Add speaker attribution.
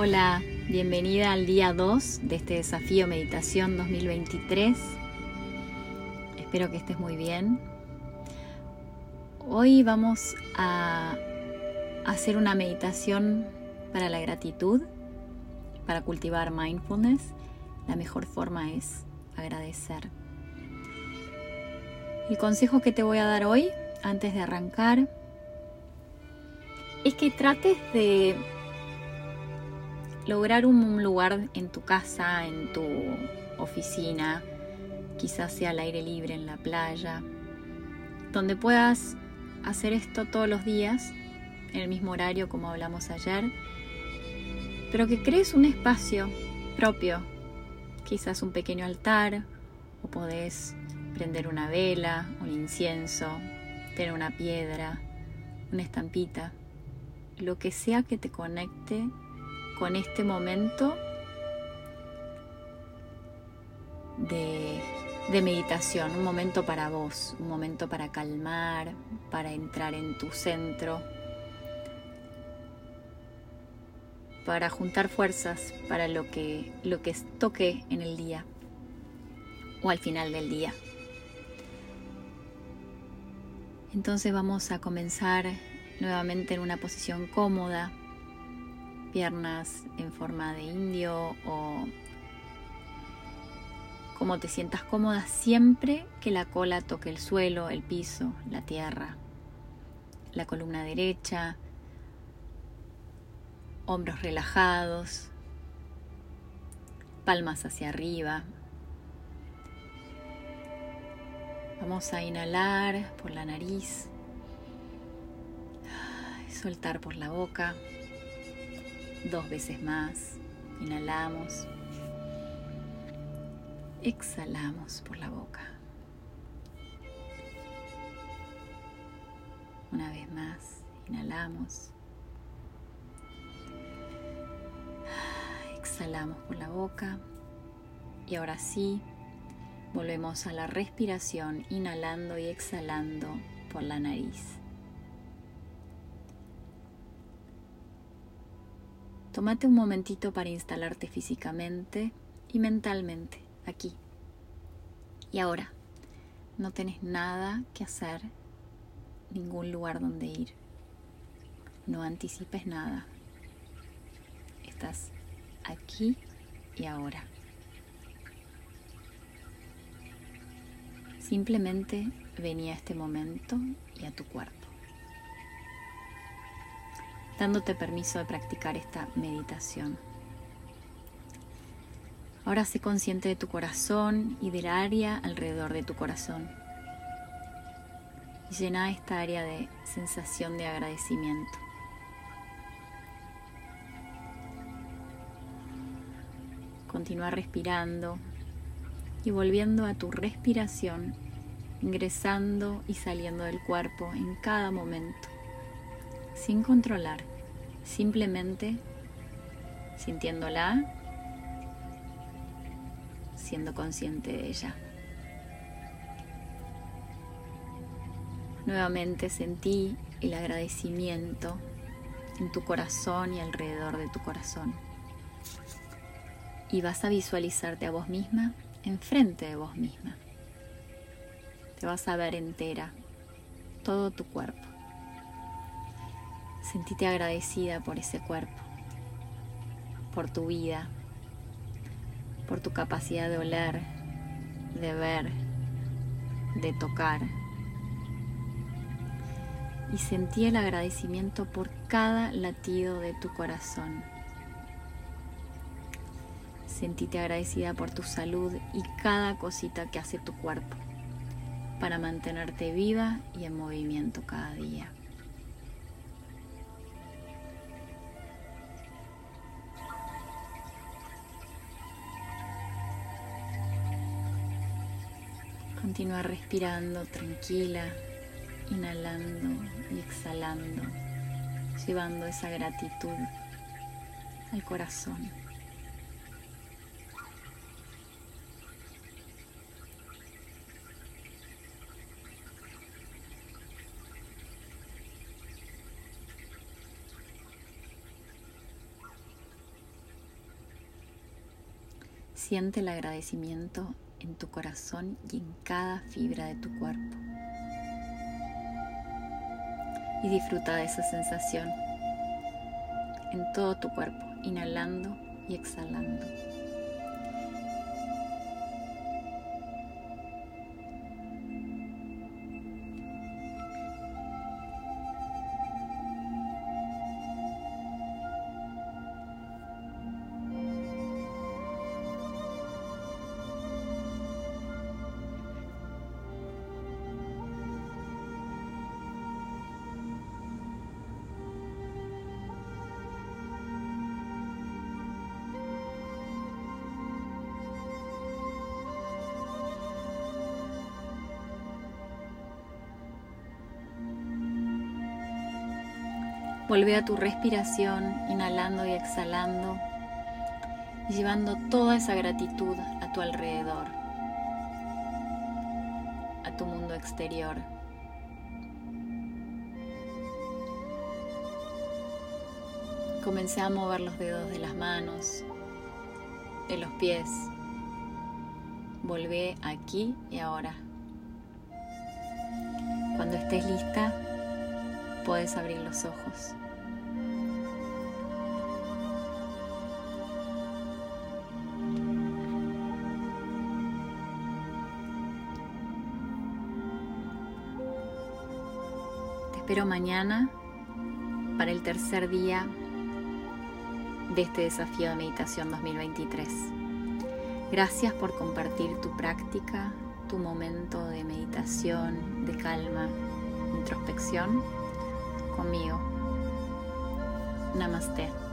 Speaker 1: Hola, bienvenida al día 2 de este desafío Meditación 2023. Espero que estés muy bien. Hoy vamos a hacer una meditación para la gratitud, para cultivar mindfulness. La mejor forma es agradecer. El consejo que te voy a dar hoy, antes de arrancar, es que trates de lograr un lugar en tu casa, en tu oficina, quizás sea al aire libre, en la playa, donde puedas hacer esto todos los días, en el mismo horario como hablamos ayer, pero que crees un espacio propio, quizás un pequeño altar, o podés prender una vela, un incienso, tener una piedra, una estampita, lo que sea que te conecte con este momento de, meditación, un momento para vos, un momento para calmar, para entrar en tu centro, para juntar fuerzas para lo que, lo que toque en el día o al final del día. Entonces vamos a comenzar nuevamente en una posición cómoda, piernas en forma de indio o como te sientas cómoda siempre que la cola toque el suelo, el piso, la tierra, la columna derecha, hombros relajados, palmas hacia arriba. Vamos a inhalar por la nariz, soltar por la boca dos veces más. Inhalamos. Exhalamos por la boca. Una vez más. Inhalamos. Exhalamos por la boca. Y ahora sí, volvemos a la respiración, inhalando y exhalando por la nariz. Tómate un momentito para instalarte físicamente y mentalmente aquí. Y ahora, no tenés nada que hacer, ningún lugar donde ir. No anticipes nada. Estás aquí y ahora. Simplemente vení a este momento y a tu cuerpo dándote permiso de practicar esta meditación. Ahora sé consciente de tu corazón y del área alrededor de tu corazón. Llena esta área de sensación de agradecimiento. Continúa respirando y volviendo a tu respiración, ingresando y saliendo del cuerpo en cada momento sin controlar, simplemente sintiéndola, siendo consciente de ella. Nuevamente sentí el agradecimiento en tu corazón y alrededor de tu corazón. Y vas a visualizarte a vos misma enfrente de vos misma. Te vas a ver entera, todo tu cuerpo. Sentite agradecida por ese cuerpo, por tu vida, por tu capacidad de oler, de ver, de tocar. Y sentí el agradecimiento por cada latido de tu corazón. Sentite agradecida por tu salud y cada cosita que hace tu cuerpo para mantenerte viva y en movimiento cada día. Continúa respirando tranquila, inhalando y exhalando, llevando esa gratitud al corazón. Siente el agradecimiento en tu corazón y en cada fibra de tu cuerpo. Y disfruta de esa sensación en todo tu cuerpo, inhalando y exhalando. Vuelve a tu respiración, inhalando y exhalando, llevando toda esa gratitud a tu alrededor, a tu mundo exterior. Comencé a mover los dedos de las manos, de los pies. Volvé aquí y ahora. Cuando estés lista, puedes abrir los ojos. Te espero mañana para el tercer día de este desafío de meditación 2023. Gracias por compartir tu práctica, tu momento de meditación, de calma, introspección conmigo. Namaste.